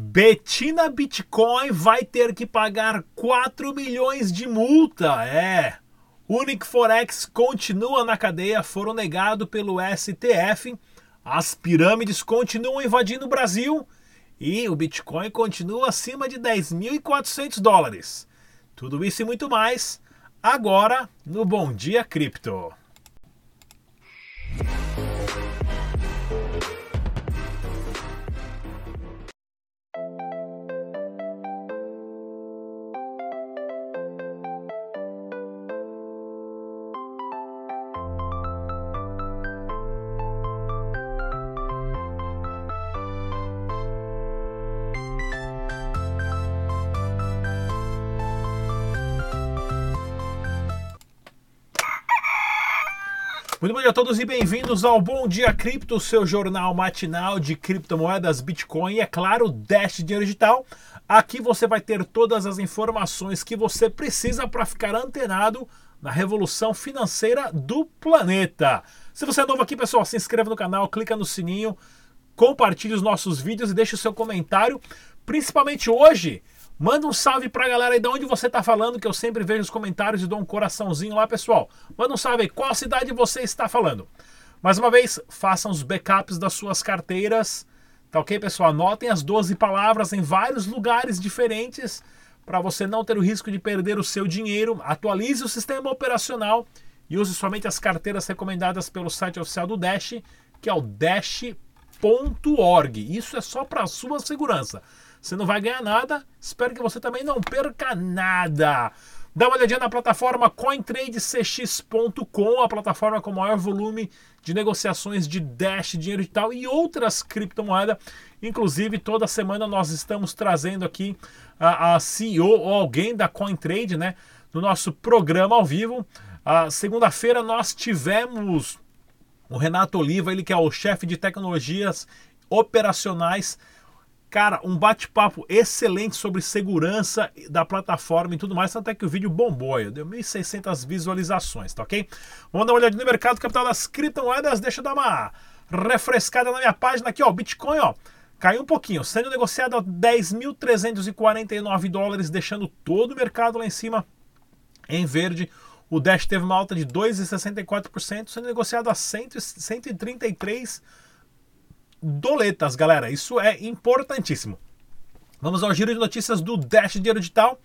Betina Bitcoin vai ter que pagar 4 milhões de multa. É. Unic Forex continua na cadeia, foram negado pelo STF. As pirâmides continuam invadindo o Brasil e o Bitcoin continua acima de 10.400 dólares. Tudo isso e muito mais agora no Bom Dia Cripto. Muito bom dia a todos e bem-vindos ao Bom Dia Cripto, seu jornal matinal de criptomoedas, Bitcoin e, é claro, Dash Dinheiro Digital. Aqui você vai ter todas as informações que você precisa para ficar antenado na revolução financeira do planeta. Se você é novo aqui, pessoal, se inscreva no canal, clica no sininho, compartilhe os nossos vídeos e deixe o seu comentário, principalmente hoje Manda um salve pra galera aí de onde você tá falando, que eu sempre vejo os comentários e dou um coraçãozinho lá, pessoal. Manda um salve aí, qual cidade você está falando? Mais uma vez, façam os backups das suas carteiras, tá ok, pessoal? Anotem as 12 palavras em vários lugares diferentes para você não ter o risco de perder o seu dinheiro. Atualize o sistema operacional e use somente as carteiras recomendadas pelo site oficial do Dash, que é o dash.org. Isso é só para sua segurança. Você não vai ganhar nada. Espero que você também não perca nada. Dá uma olhadinha na plataforma CoinTradeCX.com, a plataforma com maior volume de negociações de Dash, dinheiro digital e outras criptomoedas. Inclusive, toda semana nós estamos trazendo aqui a, a CEO ou alguém da CoinTrade, né? No nosso programa ao vivo. A Segunda-feira nós tivemos o Renato Oliva, ele que é o chefe de tecnologias operacionais Cara, um bate-papo excelente sobre segurança da plataforma e tudo mais, até que o vídeo bombou, deu 1.600 visualizações, tá ok? Vamos dar uma olhadinha no mercado capital das criptomoedas, deixa eu dar uma refrescada na minha página aqui, ó, Bitcoin, ó, caiu um pouquinho, sendo negociado a 10.349 dólares, deixando todo o mercado lá em cima em verde. O Dash teve uma alta de 2,64%, sendo negociado a 100, 133 doletas, galera. Isso é importantíssimo. Vamos ao giro de notícias do Dash Dinheiro Digital.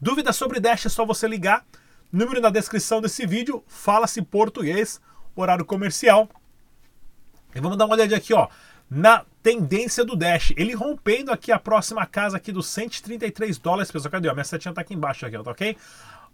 Dúvidas sobre Dash é só você ligar. Número na descrição desse vídeo. Fala-se português, horário comercial. E vamos dar uma olhada aqui, ó, na tendência do Dash. Ele rompendo aqui a próxima casa aqui dos 133 dólares, pessoal. Cadê? Ó, minha setinha tá aqui embaixo aqui, ó, tá ok?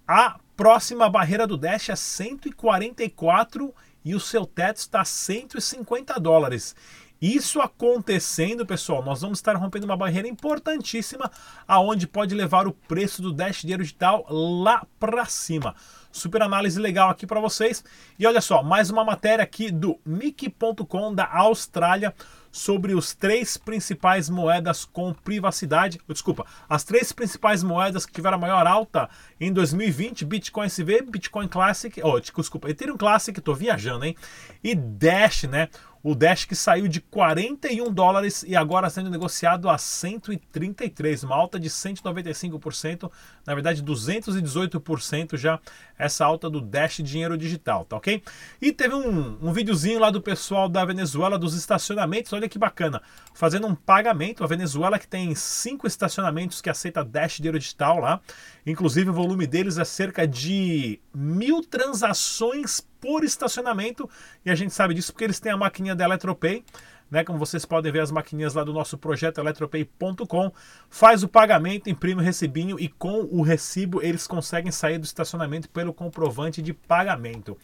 A próxima barreira do Dash é 144 e o seu teto está 150 dólares. Isso acontecendo, pessoal, nós vamos estar rompendo uma barreira importantíssima aonde pode levar o preço do Dash Dinheiro Digital lá para cima. Super análise legal aqui para vocês. E olha só, mais uma matéria aqui do Mickey.com da Austrália sobre os três principais moedas com privacidade. Desculpa, as três principais moedas que tiveram a maior alta em 2020: Bitcoin SV, Bitcoin Classic, oh, desculpa, Ethereum Classic, tô viajando, hein? E Dash, né? O Dash que saiu de 41 dólares e agora sendo negociado a 133, uma alta de 195%, na verdade 218% já essa alta do Dash dinheiro digital, tá ok? E teve um, um videozinho lá do pessoal da Venezuela dos estacionamentos, olha que bacana, fazendo um pagamento, a Venezuela que tem cinco estacionamentos que aceita Dash dinheiro digital lá, inclusive o volume deles é cerca de mil transações por estacionamento, e a gente sabe disso porque eles têm a maquininha da Eletropay, né? Como vocês podem ver as maquininhas lá do nosso projeto eletropay.com, faz o pagamento, imprime o recibinho e com o recibo eles conseguem sair do estacionamento pelo comprovante de pagamento.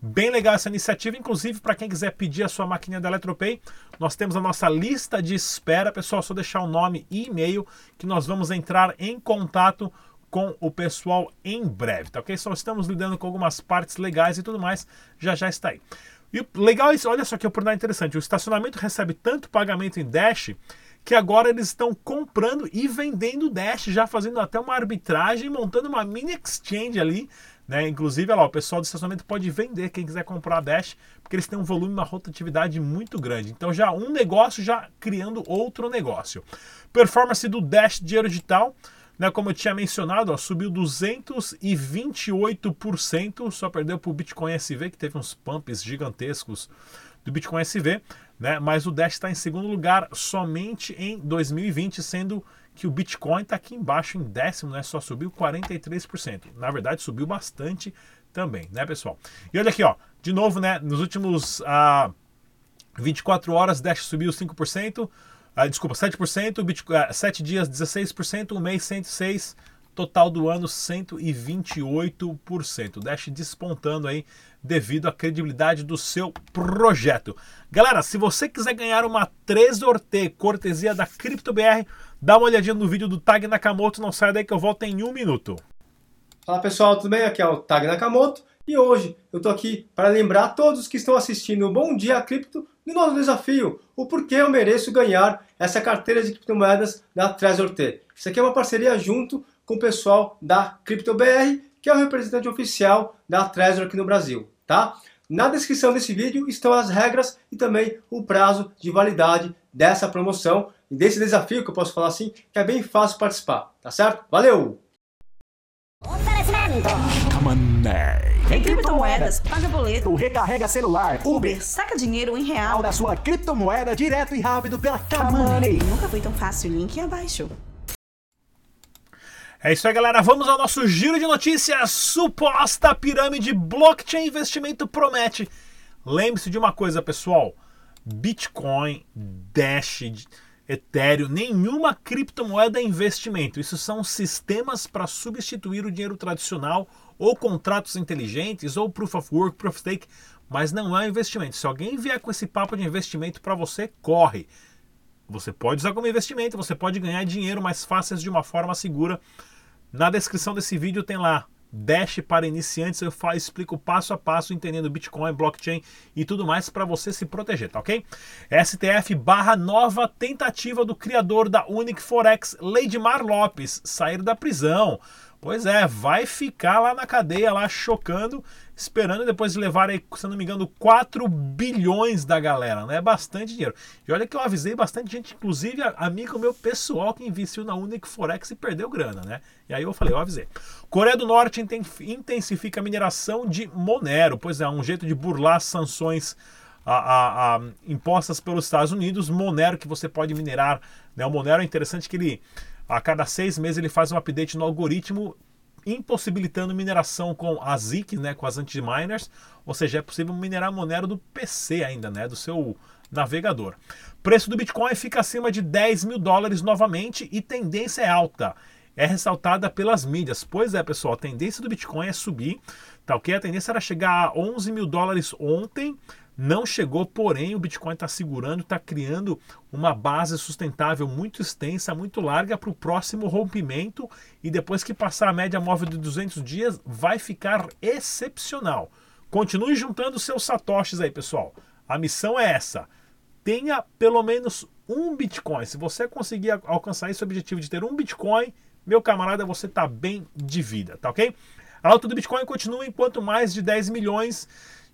Bem legal essa iniciativa, inclusive para quem quiser pedir a sua maquininha da Eletropay, nós temos a nossa lista de espera, pessoal, só deixar o nome e e-mail que nós vamos entrar em contato com o pessoal em breve, tá ok? Só estamos lidando com algumas partes legais e tudo mais, já já está aí. E legal é isso, olha só que oportunidade interessante. O estacionamento recebe tanto pagamento em Dash que agora eles estão comprando e vendendo Dash, já fazendo até uma arbitragem, montando uma mini exchange ali, Né? Inclusive, lá, o pessoal do estacionamento pode vender quem quiser comprar Dash, porque eles têm um volume, uma rotatividade muito grande. Então, já um negócio já criando outro negócio. Performance do Dash Dinheiro Digital, né, como eu tinha mencionado, ó, subiu 228%, só perdeu para o Bitcoin SV, que teve uns pumps gigantescos do Bitcoin SV, né, mas o Dash está em segundo lugar somente em 2020, sendo que o Bitcoin está aqui embaixo em décimo, né, só subiu 43%. Na verdade, subiu bastante também, né, pessoal? E olha aqui, ó, de novo, né, nos últimos ah, 24 horas, Dash subiu 5%, ah, desculpa, 7%, Bitcoin, ah, 7 dias 16%, um mês 106%, total do ano 128%. Dash despontando aí devido à credibilidade do seu projeto. Galera, se você quiser ganhar uma Trezor T cortesia da CryptoBR, dá uma olhadinha no vídeo do Tag Nakamoto, não sai daí que eu volto em um minuto. Fala pessoal, tudo bem? Aqui é o Tag Nakamoto e hoje eu tô aqui para lembrar a todos que estão assistindo o Bom Dia Cripto do nosso desafio, o porquê eu mereço ganhar essa carteira de criptomoedas da Trezor T. Isso aqui é uma parceria junto com o pessoal da CryptoBR, que é o representante oficial da Trezor aqui no Brasil, tá? Na descrição desse vídeo estão as regras e também o prazo de validade dessa promoção e desse desafio, que eu posso falar assim, que é bem fácil participar, tá certo? Valeu! Tem criptomoedas, paga boleto, recarrega celular, Uber, saca dinheiro em real. da sua criptomoeda direto e rápido pela Kamani. Nunca foi tão fácil, link abaixo. É isso aí, galera. Vamos ao nosso giro de notícias. Suposta pirâmide blockchain investimento promete. Lembre-se de uma coisa, pessoal: Bitcoin, Dash, Ethereum, nenhuma criptomoeda é investimento. Isso são sistemas para substituir o dinheiro tradicional ou contratos inteligentes ou proof of work, proof of stake, mas não é investimento. Se alguém vier com esse papo de investimento para você, corre. Você pode usar como investimento, você pode ganhar dinheiro mais fácil de uma forma segura na descrição desse vídeo tem lá Dash para iniciantes, eu falo, explico passo a passo, entendendo Bitcoin, blockchain e tudo mais para você se proteger, tá ok? STF barra nova tentativa do criador da Unic Forex, Leidmar Lopes, sair da prisão. Pois é, vai ficar lá na cadeia, lá chocando, esperando depois de levar, aí, se não me engano, 4 bilhões da galera, né? É bastante dinheiro. E olha que eu avisei bastante gente, inclusive amigo meu pessoal que investiu na Unic Forex e perdeu grana, né? E aí eu falei, eu avisei. Coreia do Norte intensifica a mineração de Monero. Pois é, um jeito de burlar sanções a, a, a, impostas pelos Estados Unidos. Monero que você pode minerar. Né? O Monero é interessante que ele a cada seis meses ele faz um update no algoritmo impossibilitando mineração com as ZIC, né, com as anti-miners, ou seja, é possível minerar Monero do PC ainda, né, do seu navegador. Preço do Bitcoin fica acima de 10 mil dólares novamente e tendência é alta. É ressaltada pelas mídias. Pois é, pessoal, a tendência do Bitcoin é subir, tá ok? A tendência era chegar a 11 mil dólares ontem, não chegou, porém o Bitcoin está segurando, está criando uma base sustentável muito extensa, muito larga para o próximo rompimento e depois que passar a média móvel de 200 dias vai ficar excepcional. Continue juntando seus satoshis aí, pessoal. A missão é essa. Tenha pelo menos um Bitcoin. Se você conseguir alcançar esse objetivo de ter um Bitcoin, meu camarada, você está bem de vida, tá ok? A alta do Bitcoin continua enquanto mais de 10 milhões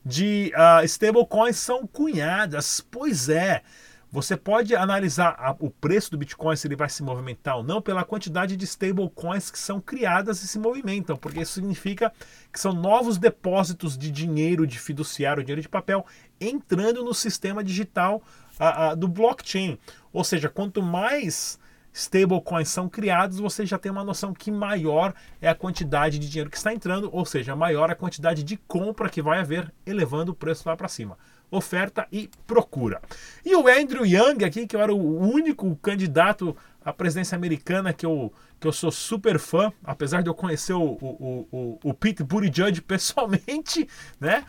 de uh, stablecoins são cunhadas. Pois é. Você pode analisar a, o preço do Bitcoin, se ele vai se movimentar ou não, pela quantidade de stablecoins que são criadas e se movimentam, porque isso significa que são novos depósitos de dinheiro de fiduciário, dinheiro de papel, entrando no sistema digital uh, uh, do blockchain. Ou seja, quanto mais stablecoins são criados, você já tem uma noção que maior é a quantidade de dinheiro que está entrando, ou seja, maior a quantidade de compra que vai haver, elevando o preço lá para cima. Oferta e procura. E o Andrew Young aqui, que era o único candidato à presidência americana que eu que eu sou super fã, apesar de eu conhecer o, o, o, o Pete Buttigieg pessoalmente, né?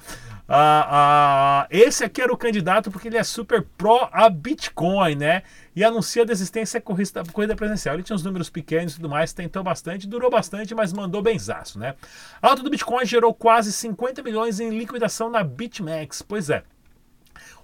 Ah, ah, esse aqui era o candidato porque ele é super pró a Bitcoin, né? E anuncia a desistência corrida, corrida presencial. Ele tinha uns números pequenos e tudo mais, tentou bastante, durou bastante, mas mandou benzaço, né? A alta do Bitcoin gerou quase 50 milhões em liquidação na BitMEX. Pois é.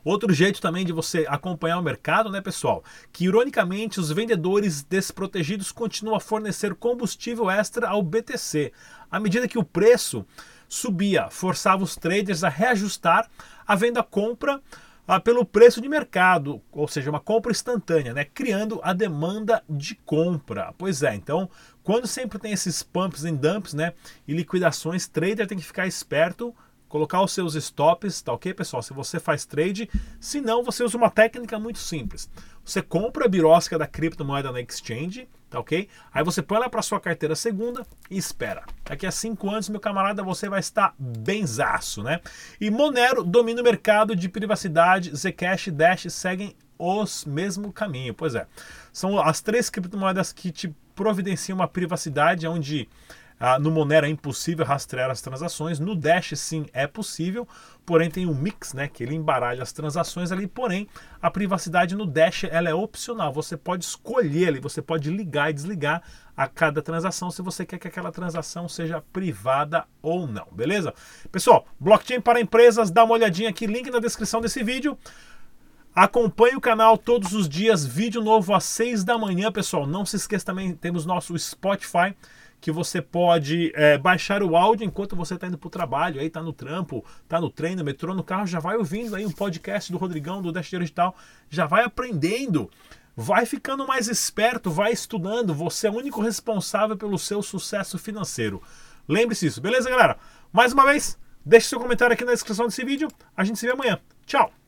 Outro jeito também de você acompanhar o mercado, né, pessoal? Que ironicamente os vendedores desprotegidos continuam a fornecer combustível extra ao BTC. À medida que o preço subia, forçava os traders a reajustar a venda-compra ah, pelo preço de mercado, ou seja, uma compra instantânea, né? criando a demanda de compra. Pois é, então, quando sempre tem esses pumps e dumps né? e liquidações, trader tem que ficar esperto colocar os seus stops, tá ok, pessoal? Se você faz trade, se não, você usa uma técnica muito simples. Você compra a birosca da criptomoeda na exchange, tá ok? Aí você põe ela para sua carteira segunda e espera. Daqui a cinco anos, meu camarada, você vai estar benzaço, né? E Monero domina o mercado de privacidade, Zcash e Dash seguem os mesmo caminho. Pois é, são as três criptomoedas que te providenciam uma privacidade onde ah, no Monero é impossível rastrear as transações, no Dash sim é possível, porém tem um mix, né, que ele embaralha as transações ali, porém a privacidade no Dash ela é opcional, você pode escolher ali, você pode ligar e desligar a cada transação se você quer que aquela transação seja privada ou não, beleza? Pessoal, blockchain para empresas, dá uma olhadinha aqui, link na descrição desse vídeo. Acompanhe o canal todos os dias, vídeo novo às 6 da manhã, pessoal. Não se esqueça também, temos nosso Spotify que você pode é, baixar o áudio enquanto você está indo para o trabalho, aí está no trampo, está no trem, no metrô, no carro, já vai ouvindo aí um podcast do Rodrigão, do Dash Digital, já vai aprendendo, vai ficando mais esperto, vai estudando, você é o único responsável pelo seu sucesso financeiro. Lembre-se disso, beleza, galera? Mais uma vez, deixe seu comentário aqui na descrição desse vídeo, a gente se vê amanhã. Tchau!